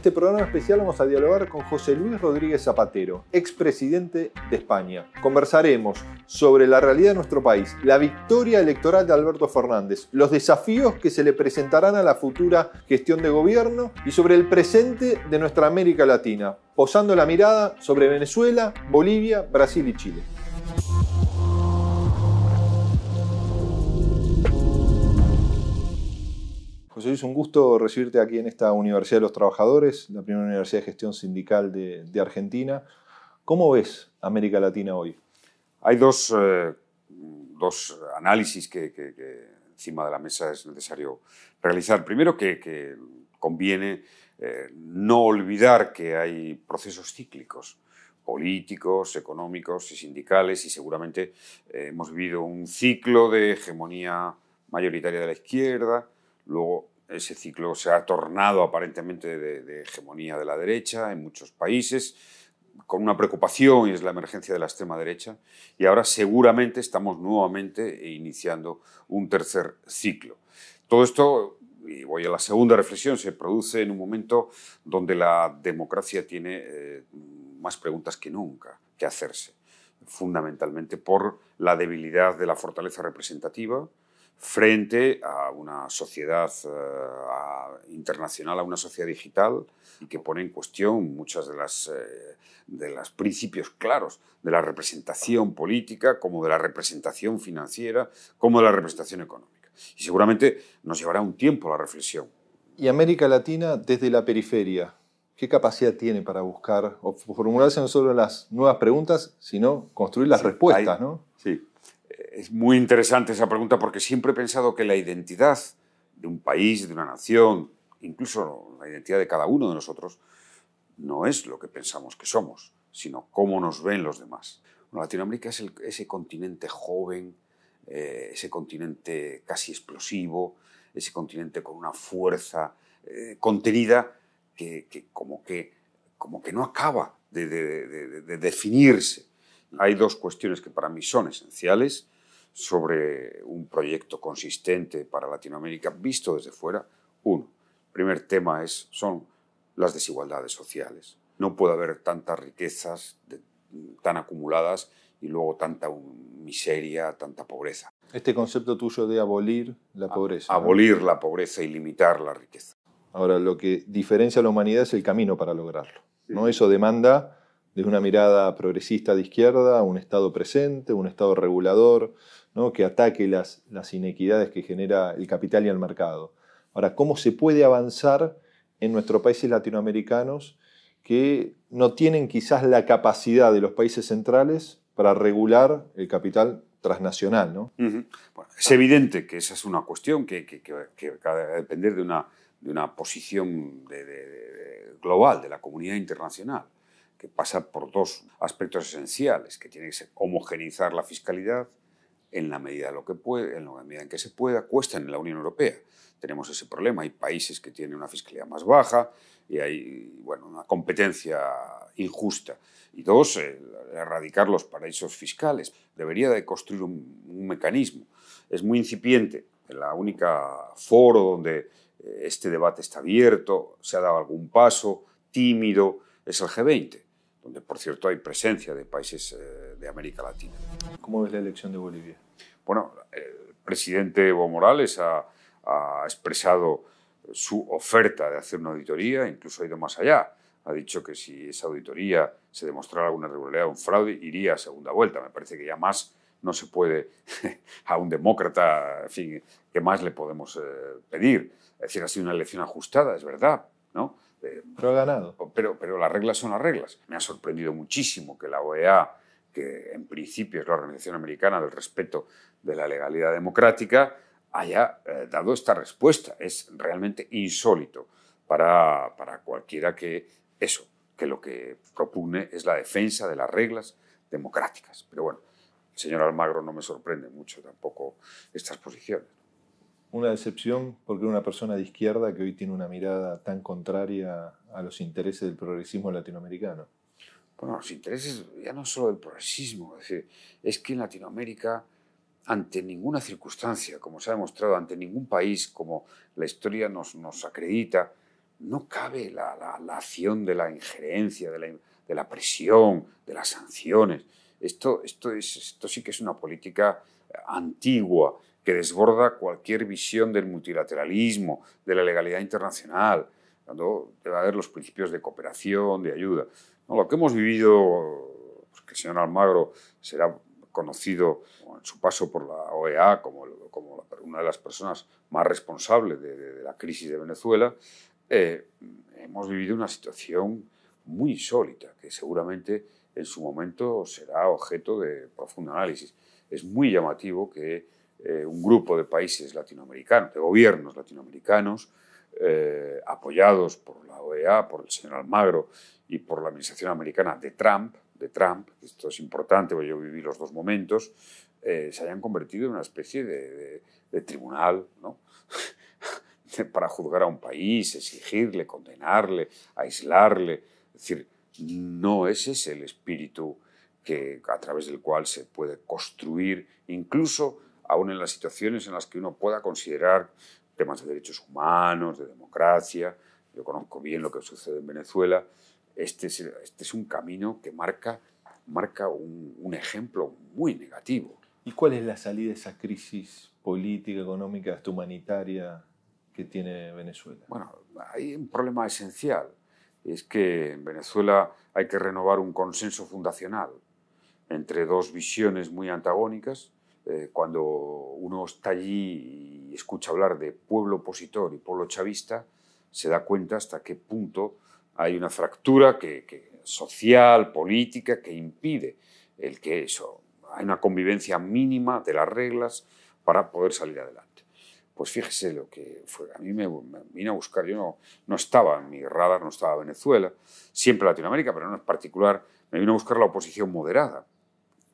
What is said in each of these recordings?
este programa especial vamos a dialogar con José Luis Rodríguez Zapatero, expresidente de España. Conversaremos sobre la realidad de nuestro país, la victoria electoral de Alberto Fernández, los desafíos que se le presentarán a la futura gestión de gobierno y sobre el presente de nuestra América Latina, posando la mirada sobre Venezuela, Bolivia, Brasil y Chile. José Luis, un gusto recibirte aquí en esta Universidad de los Trabajadores, la primera universidad de gestión sindical de, Argentina. ¿Cómo ves América Latina hoy? Hay dos, eh, análisis que, encima de la mesa es necesario realizar. Primero, que, conviene eh, no olvidar que hay procesos cíclicos políticos, económicos y sindicales y seguramente eh, hemos vivido un ciclo de hegemonía mayoritaria de la izquierda, luego ese ciclo se ha tornado aparentemente de, hegemonía de la derecha en muchos países, con una preocupación y es la emergencia de la extrema derecha. Y ahora seguramente estamos nuevamente iniciando un tercer ciclo. Todo esto, y voy a la segunda reflexión, se produce en un momento donde la democracia tiene eh, más preguntas que nunca que hacerse, fundamentalmente por la debilidad de la fortaleza representativa, frente a una sociedad eh, internacional, a una sociedad digital que pone en cuestión muchas de las eh, de los principios claros de la representación política, como de la representación financiera, como de la representación económica. Y seguramente nos llevará un tiempo la reflexión. ¿Y América Latina desde la periferia? ¿Qué capacidad tiene para buscar o formularse no solo las nuevas preguntas, sino construir las respuestas? ¿no? Sí, es muy interesante esa pregunta porque siempre he pensado que la identidad de un país, de una nación, incluso la identidad de cada uno de nosotros, no es lo que pensamos que somos, sino cómo nos ven los demás. Latinoamérica es ese continente joven, eh, ese continente casi explosivo, ese continente con una fuerza eh, contenida que, como que, como que no acaba de definirse. Hay dos cuestiones que para mí son esenciales sobre un proyecto consistente para Latinoamérica visto desde fuera. Uno, el primer tema es, son las desigualdades sociales. No puede haber tantas riquezas tan acumuladas y luego tanta miseria, tanta pobreza. Este concepto tuyo de abolir la pobreza. Abolir la pobreza y limitar la riqueza. Ahora, lo que diferencia a la humanidad es el camino para lograrlo. ¿no? Eso demanda desde una mirada progresista de izquierda, un Estado presente, un Estado regulador, que ataque las, las inequidades que genera el capital y el mercado. Ahora, ¿cómo se puede avanzar en nuestros países latinoamericanos que no tienen quizás la capacidad de los países centrales para regular el capital transnacional? ¿no? es evidente que esa es una cuestión que, que, que, va a depender de una, de una posición global de la comunidad internacional que pasa por dos aspectos esenciales, que tiene que ser homogeneizar la fiscalidad en la medida lo que puede, en la medida en que se pueda, cuesta en la Unión Europea. Tenemos ese problema, hay países que tienen una fiscalidad más baja y hay bueno, una competencia injusta. Y dos, erradicar los paraísos fiscales. Debería de construir un, un mecanismo. Es muy incipiente. La única foro donde eh, este debate está abierto, se ha dado algún paso, tímido, es el G20 donde por cierto hay presencia de países eh, de América Latina. ¿Cómo ves la elección de Bolivia? Bueno, el presidente Evo Morales ha, expresado su oferta de hacer una auditoría, incluso ha ido más allá. Ha dicho que si esa auditoría se demostrara alguna irregularidad o un fraude, iría a segunda vuelta. Me parece que ya más no se puede a un demócrata, en fin, ¿qué más le podemos eh, pedir? Es decir, ha sido una elección ajustada, es verdad, ¿no? Pero ha ganado. Pero, pero las reglas son las reglas. Me ha sorprendido muchísimo que la OEA, que en principio es la Organización Americana del Respeto de la Legalidad Democrática, haya eh, dado esta respuesta. Es realmente insólito para, para cualquiera que eso, que lo que propone es la defensa de las reglas democráticas. Pero bueno, el señor Almagro no me sorprende mucho tampoco estas posiciones una decepción porque una persona de izquierda que hoy tiene una mirada tan contraria a los intereses del progresismo latinoamericano. Bueno, los intereses ya no solo del progresismo, es, decir, es que en Latinoamérica, ante ninguna circunstancia, como se ha demostrado, ante ningún país, como la historia nos, nos acredita, no cabe la, acción de la injerencia, de la, de la, presión, de las sanciones. Esto, esto, es, esto sí que es una política antigua que desborda cualquier visión del multilateralismo, de la legalidad internacional, cuando debe haber los principios de cooperación, de ayuda. lo que hemos vivido, pues que el señor Almagro será conocido en su paso por la OEA como, como una de las personas más responsables de, la crisis de Venezuela, eh, hemos vivido una situación muy insólita, que seguramente en su momento será objeto de profundo análisis. Es muy llamativo que eh, un grupo de países latinoamericanos, de gobiernos latinoamericanos, eh, apoyados por la OEA, por el señor Almagro y por la administración americana de Trump, de Trump, esto es importante porque yo viví los dos momentos, eh, se hayan convertido en una especie de, tribunal ¿no? para juzgar a un país, exigirle, condenarle, aislarle. Es decir, no ese es el espíritu que, a través del cual se puede construir, incluso aún en las situaciones en las que uno pueda considerar temas de derechos humanos, de democracia. Yo conozco bien lo que sucede en Venezuela. Este es, este es un camino que marca, marca un, un ejemplo muy negativo. ¿Y cuál es la salida de esa crisis política, económica, hasta humanitaria que tiene Venezuela? Bueno, hay un problema esencial. Es que en Venezuela hay que renovar un consenso fundacional entre dos visiones muy antagónicas. Eh, cuando uno está allí y escucha hablar de pueblo opositor y pueblo chavista, se da cuenta hasta qué punto hay una fractura que, social, política, que impide el que eso, hay una convivencia mínima de las reglas para poder salir adelante. Pues fíjese lo que fue. A mí me, vine a buscar, yo no, no, estaba en mi radar, no estaba Venezuela, siempre Latinoamérica, pero no en particular, me vino a buscar la oposición moderada,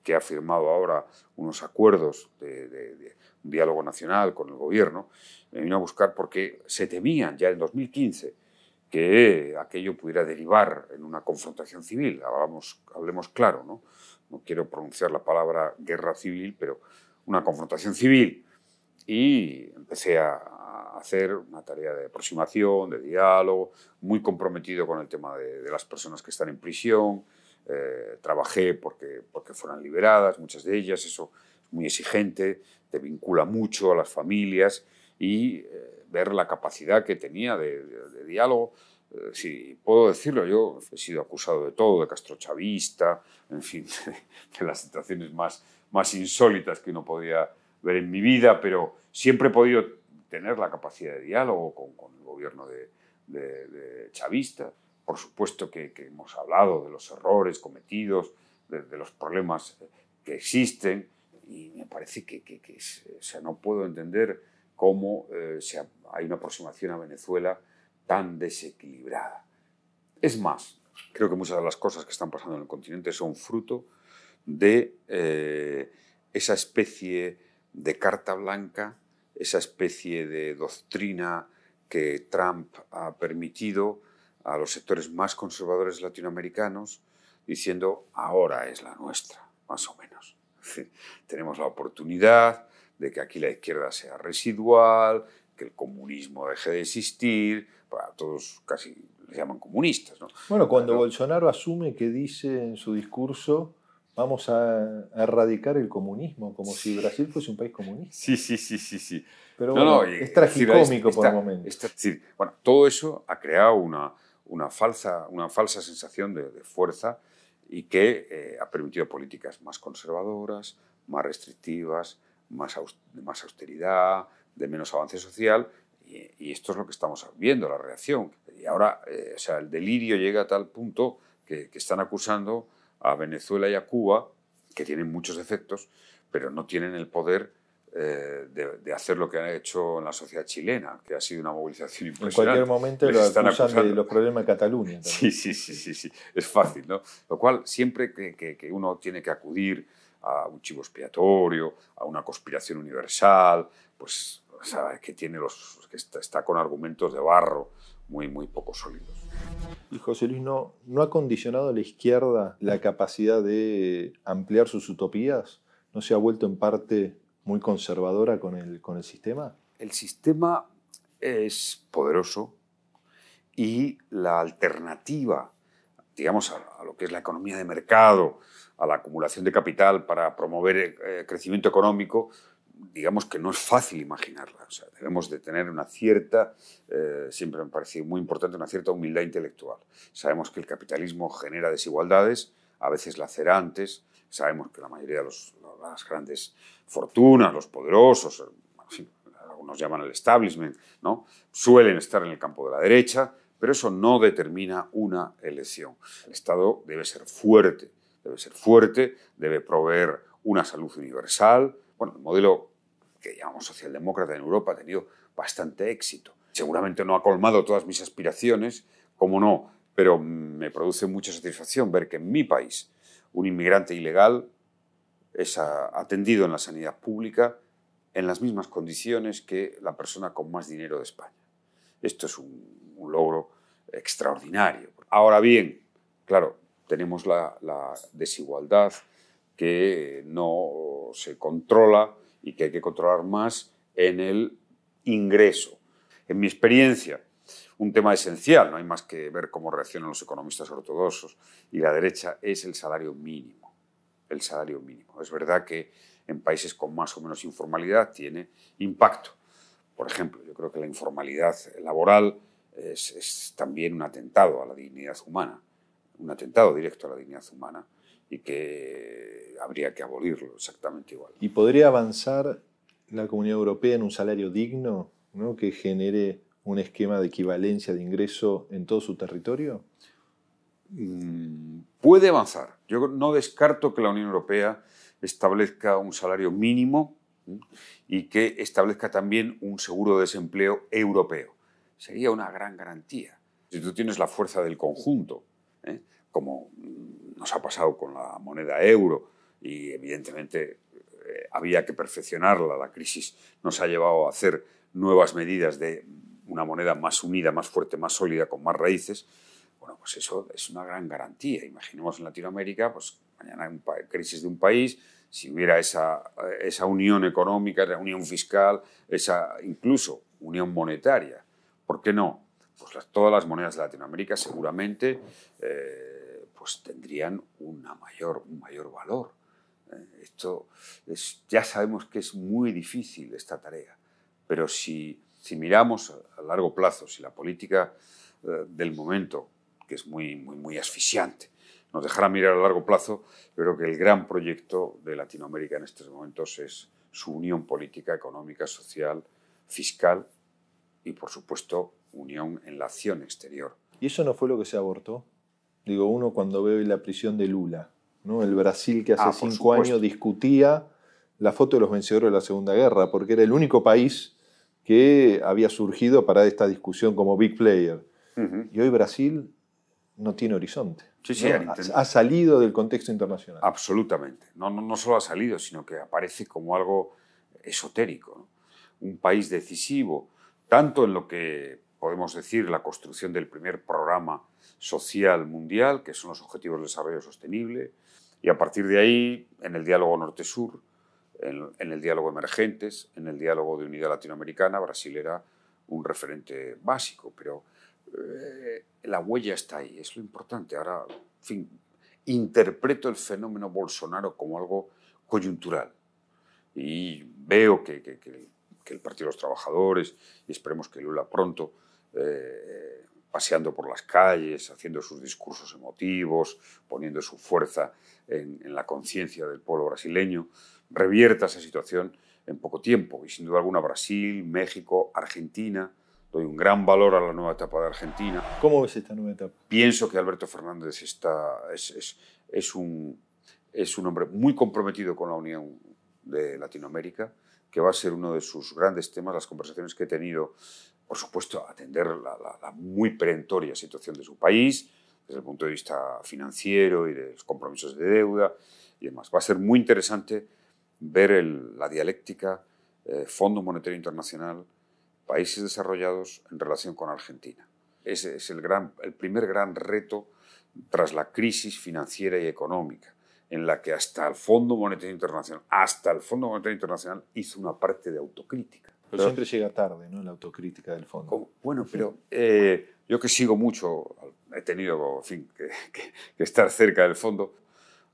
que ha firmado ahora unos acuerdos de, diálogo nacional con el gobierno, me vino a buscar porque se temían ya en 2015 que aquello pudiera derivar en una confrontación civil. Hablamos, hablemos claro, ¿no? no quiero pronunciar la palabra guerra civil, pero una confrontación civil. Y empecé a, hacer una tarea de aproximación, de diálogo, muy comprometido con el tema de, las personas que están en prisión. Eh, trabajé porque, porque fueran liberadas, muchas de ellas, eso es muy exigente, te vincula mucho a las familias y eh, ver la capacidad que tenía de, de diálogo eh, si puedo decirlo, yo he sido acusado de todo, de castrochavista, en fin, de, las situaciones más, más insólitas que uno podía ver en mi vida, pero siempre he podido tener la capacidad de diálogo con, el gobierno de, chavista. Por supuesto que, hemos hablado de los errores cometidos, de, los problemas que existen, y me parece que, sea, no puedo entender cómo eh, hay una aproximación a Venezuela tan desequilibrada. Es más, creo que muchas de las cosas que están pasando en el continente son fruto de eh, esa especie de carta blanca, esa especie de doctrina que Trump ha permitido a los sectores más conservadores latinoamericanos, diciendo, ahora es la nuestra, más o menos. Tenemos la oportunidad de que aquí la izquierda sea residual, que el comunismo deje de existir, para todos casi les llaman comunistas. ¿no? Bueno, cuando Bolsonaro asume que dice en su discurso vamos a, erradicar el comunismo, como si Brasil fuese un país comunista. Sí, sí, sí, sí. sí. Pero bueno, es tragicómico por el momento. Es decir, bueno, todo eso ha creado una, una, falsa, una falsa sensación de, fuerza y que eh, ha permitido políticas más conservadoras, más restrictivas, más, más austeridad, de menos avance social, y, esto es lo que estamos viendo, la reacción. Y ahora, eh, o sea, el delirio llega a tal punto que, están acusando a Venezuela y a Cuba, que tienen muchos defectos, pero no tienen el poder eh, de, hacer lo que han hecho en la sociedad chilena, que ha sido una movilización impresionante. En cualquier momento lo acusan de los problemas de Cataluña. Sí, sí, sí, sí, sí, es fácil, ¿no? Lo cual, siempre que, que uno tiene que acudir a un chivo expiatorio, a una conspiración universal, pues que tiene los que está, con argumentos de barro muy muy poco sólidos. Y José Luis no no ha condicionado a la izquierda la capacidad de ampliar sus utopías, no se ha vuelto en parte muy conservadora con el con el sistema. El sistema es poderoso y la alternativa, digamos, a, lo que es la economía de mercado, a la acumulación de capital para promover eh, crecimiento económico, digamos que no es fácil imaginarla. O sea, debemos de tener una cierta, eh, siempre me parece muy importante, una cierta humildad intelectual. Sabemos que el capitalismo genera desigualdades, a veces lacerantes, sabemos que la mayoría de las grandes fortunas, los poderosos, algunos llaman el establishment, ¿no? suelen estar en el campo de la derecha, pero eso no determina una elección. El Estado debe ser fuerte, debe ser fuerte, debe proveer una salud universal. Bueno, el modelo que llamamos socialdemócrata en Europa ha tenido bastante éxito. Seguramente no ha colmado todas mis aspiraciones, como no, pero me produce mucha satisfacción ver que en mi país un inmigrante ilegal es atendido en la sanidad pública en las mismas condiciones que la persona con más dinero de España. Esto es un, logro extraordinario. Ahora bien, claro, tenemos la, desigualdad que no se controla y que hay que controlar más en el ingreso. En mi experiencia, un tema esencial, no hay más que ver cómo reaccionan los economistas ortodoxos y la derecha, es el salario mínimo. El salario mínimo. Es verdad que en países con más o menos informalidad tiene impacto. Por ejemplo, yo creo que la informalidad laboral es, también un atentado a la dignidad humana, un atentado directo a la dignidad humana y que habría que abolirlo exactamente igual. ¿Y podría avanzar la Comunidad Europea en un salario digno ¿no? que genere un esquema de equivalencia de ingreso en todo su territorio? Mm, puede avanzar. Yo no descarto que la Unión Europea establezca un salario mínimo y que establezca también un seguro de desempleo europeo. Sería una gran garantía. Si tú tienes la fuerza del conjunto, ¿eh? como nos ha pasado con la moneda euro y evidentemente eh, había que perfeccionarla, la crisis nos ha llevado a hacer nuevas medidas de una moneda más unida, más fuerte, más sólida, con más raíces, bueno, pues eso es una gran garantía. Imaginemos en Latinoamérica, pues mañana hay crisis de un país, si hubiera esa, esa unión económica, esa unión fiscal, esa incluso unión monetaria, ¿por qué no? Pues todas las monedas de Latinoamérica seguramente eh, pues tendrían una mayor, un mayor valor. Eh, esto ya sabemos que es muy difícil esta tarea, pero si si miramos a largo plazo, si la política eh, del momento, que es muy, muy, muy asfixiante, nos dejara mirar a largo plazo, creo que el gran proyecto de Latinoamérica en estos momentos es su unión política, económica, social, fiscal y, por supuesto, unión en la acción exterior. ¿Y eso no fue lo que se abortó? Digo, uno cuando ve la prisión de Lula, ¿no? el Brasil que hace ah, cinco años discutía la foto de los vencedores de la Segunda Guerra, porque era el único país que había surgido para esta discusión como big player. Y hoy Brasil no tiene horizonte. Sí, sí, ha, salido del contexto internacional. Absolutamente. No, no, no, solo ha salido, sino que aparece como algo esotérico. Un país decisivo, tanto en lo que podemos decir la construcción del primer programa social mundial, que son los Objetivos de Desarrollo Sostenible, y a partir de ahí, en el diálogo norte-sur, en, el diálogo emergentes, en el diálogo de unidad latinoamericana, Brasil era un referente básico, pero eh, la huella está ahí, es lo importante. Ahora, en fin, interpreto el fenómeno Bolsonaro como algo coyuntural y veo que, el Partido de los Trabajadores, y esperemos que Lula pronto, eh, paseando por las calles, haciendo sus discursos emotivos, poniendo su fuerza en la conciencia del pueblo brasileño, revierta esa situación en poco tiempo. Y sin duda alguna Brasil, México, Argentina. Doy un gran valor a la nueva etapa de Argentina. ¿Cómo ves esta nueva etapa? Pienso que Alberto Fernández está, es, es, un, es un hombre muy comprometido con la Unión de Latinoamérica, que va a ser uno de sus grandes temas, las conversaciones que he tenido, por supuesto, atender la, la muy perentoria situación de su país, desde el punto de vista financiero y de los compromisos de deuda y demás. Va a ser muy interesante ver la dialéctica eh, Fondo Monetario Internacional, países desarrollados en relación con Argentina. Ese es el, gran, el primer gran reto tras la crisis financiera y económica, en la que hasta el Fondo Monetario Internacional, hasta el Fondo Monetario Internacional hizo una parte de autocrítica. Pero, siempre llega tarde, ¿no? La autocrítica del fondo. Bueno, pero, eh, Yo que sigo mucho, he tenido fin, que, estar cerca del fondo,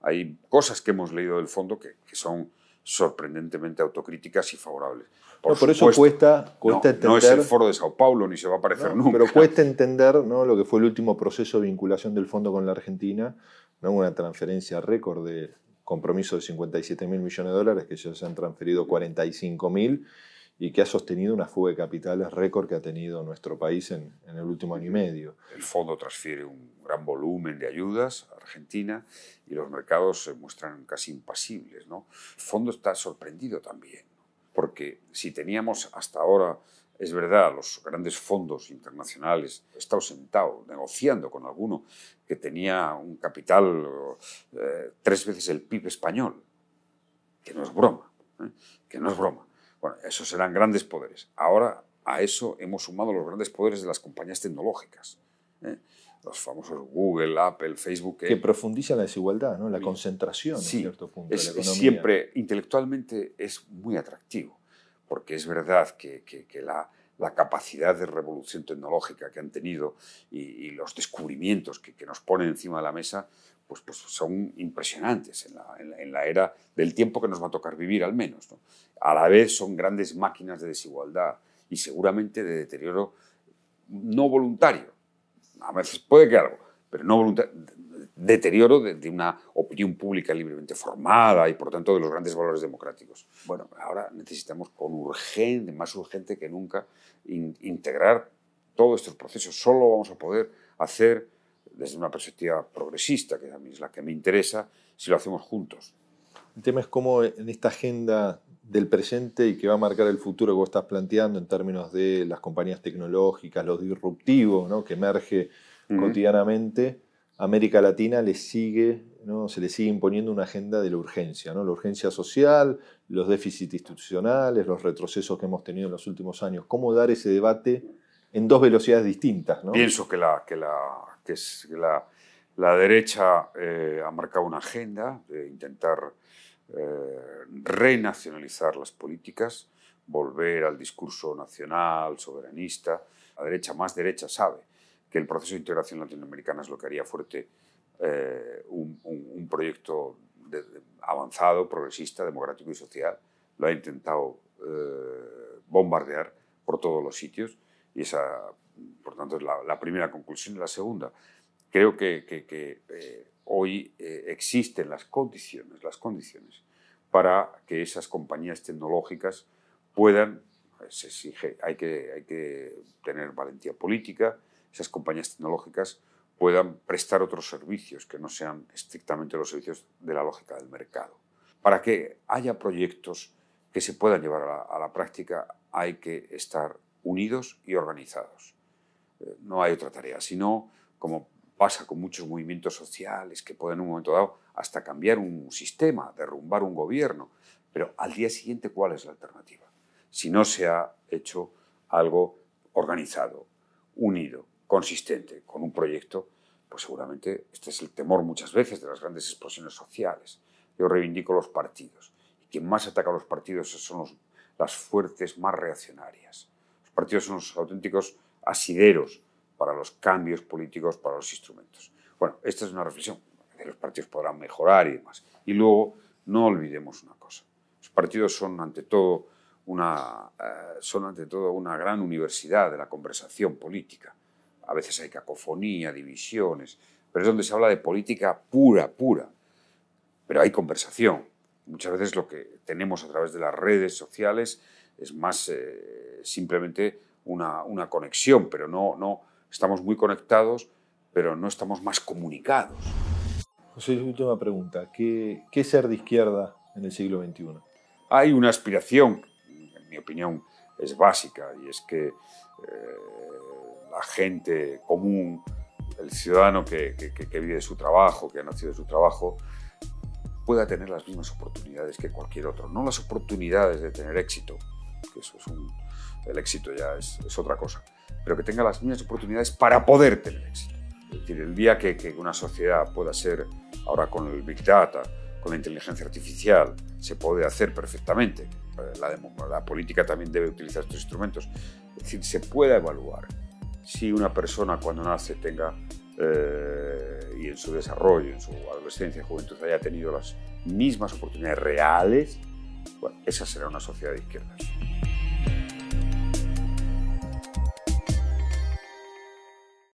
hay cosas que hemos leído del fondo que, son sorprendentemente autocríticas y favorables. Por, eso cuesta, cuesta entender... No es el foro de Sao Paulo ni se va a parecer nunca. Pero cuesta entender ¿no? lo que fue el último proceso de vinculación del fondo con la Argentina, ¿no? una transferencia récord de compromiso de 57 mil millones de dólares, que ya se han transferido 45 mil y que ha sostenido una fuga de capitales récord que ha tenido nuestro país en, el último año y medio. El fondo transfiere un gran volumen de ayudas a Argentina y los mercados se muestran casi impasibles. ¿no? El fondo está sorprendido también, porque si teníamos hasta ahora, es verdad, los grandes fondos internacionales, he estado sentado negociando con alguno que tenía un capital eh, tres veces el PIB español, que no es broma, ¿eh? que no es broma bueno, esos serán grandes poderes. Ahora a eso hemos sumado los grandes poderes de las compañías tecnológicas. ¿eh? Los famosos Google, Apple, Facebook. Que profundizan la desigualdad, ¿no? la concentración sí, en cierto punto. Es, siempre, intelectualmente, es muy atractivo, porque es verdad que, la, capacidad de revolución tecnológica que han tenido y, los descubrimientos que, que, nos ponen encima de la mesa pues, pues, son impresionantes en la, era del tiempo que nos va a tocar vivir al menos. A la vez son grandes máquinas de desigualdad y seguramente de deterioro no voluntario. A veces puede que algo, pero no voluntario. Deterioro de, una opinión pública libremente formada y por tanto de los grandes valores democráticos. Bueno, ahora necesitamos con urgente, más urgente que nunca, integrar todos estos procesos. Solo vamos a poder hacer desde una perspectiva progresista, que a mí es la que me interesa, si lo hacemos juntos. El tema es cómo en esta agenda del presente y que va a marcar el futuro que vos estás planteando en términos de las compañías tecnológicas, lo disruptivo ¿no? que emerge cotidianamente, América Latina le sigue, ¿no? se le sigue imponiendo una agenda de la urgencia, ¿no? la urgencia social, los déficits institucionales, los retrocesos que hemos tenido en los últimos años. ¿Cómo dar ese debate en dos velocidades distintas? ¿no? Pienso que la, que la que es la, la derecha eh, ha marcado una agenda de intentar eh, renacionalizar las políticas, volver al discurso nacional, soberanista. La derecha más derecha sabe que el proceso de integración latinoamericana es lo que haría fuerte eh, un, un, proyecto avanzado, progresista, democrático y social. Lo ha intentado bombardear por todos los sitios y esa por tanto, es la, primera conclusión. Y la segunda, creo que, eh, hoy eh, existen las condiciones, las condiciones para que esas compañías tecnológicas puedan, se exige, hay que, hay que tener valentía política, esas compañías tecnológicas puedan prestar otros servicios que no sean estrictamente los servicios de la lógica del mercado. Para que haya proyectos que se puedan llevar a la práctica hay que estar unidos y organizados no hay otra tarea, sino como pasa con muchos movimientos sociales que pueden en un momento dado hasta cambiar un sistema, derrumbar un gobierno, pero al día siguiente, ¿cuál es la alternativa? Si no se ha hecho algo organizado, unido, consistente, con un proyecto, pues seguramente este es el temor muchas veces de las grandes explosiones sociales. Yo reivindico los partidos. Y quien más ataca a los partidos son las fuerzas más reaccionarias. Partidos son los auténticos asideros para los cambios políticos, para los instrumentos. Bueno, esta es una reflexión. Los partidos podrán mejorar y demás. Y luego, no olvidemos una cosa. Los partidos son ante todo una, eh, son ante todo una gran universidad de la conversación política. A veces hay cacofonía, divisiones, pero es donde se habla de política pura, pura. Pero hay conversación. Muchas veces lo que tenemos a través de las redes sociales es más eh, simplemente una, una, conexión, pero no, no estamos muy conectados, pero no estamos más comunicados. José, última pregunta. ¿Qué, ¿Qué ser de izquierda en el siglo XXI? Hay una aspiración, en mi opinión, es básica, y es que eh, la gente común, el ciudadano que, que, que, vive de su trabajo, que ha nacido de su trabajo, pueda tener las mismas oportunidades que cualquier otro. No las oportunidades de tener éxito, que eso es un, el éxito ya es, otra cosa, pero que tenga las mismas oportunidades para poder tener éxito. Es decir, el día que, una sociedad pueda ser, ahora con el Big Data, con la inteligencia artificial, se puede hacer perfectamente. La, la política también debe utilizar estos instrumentos. Es decir, se pueda evaluar si una persona cuando nace tenga eh, y en su desarrollo, en su adolescencia juventud haya tenido las mismas oportunidades reales, bueno, esa será una sociedad de izquierdas.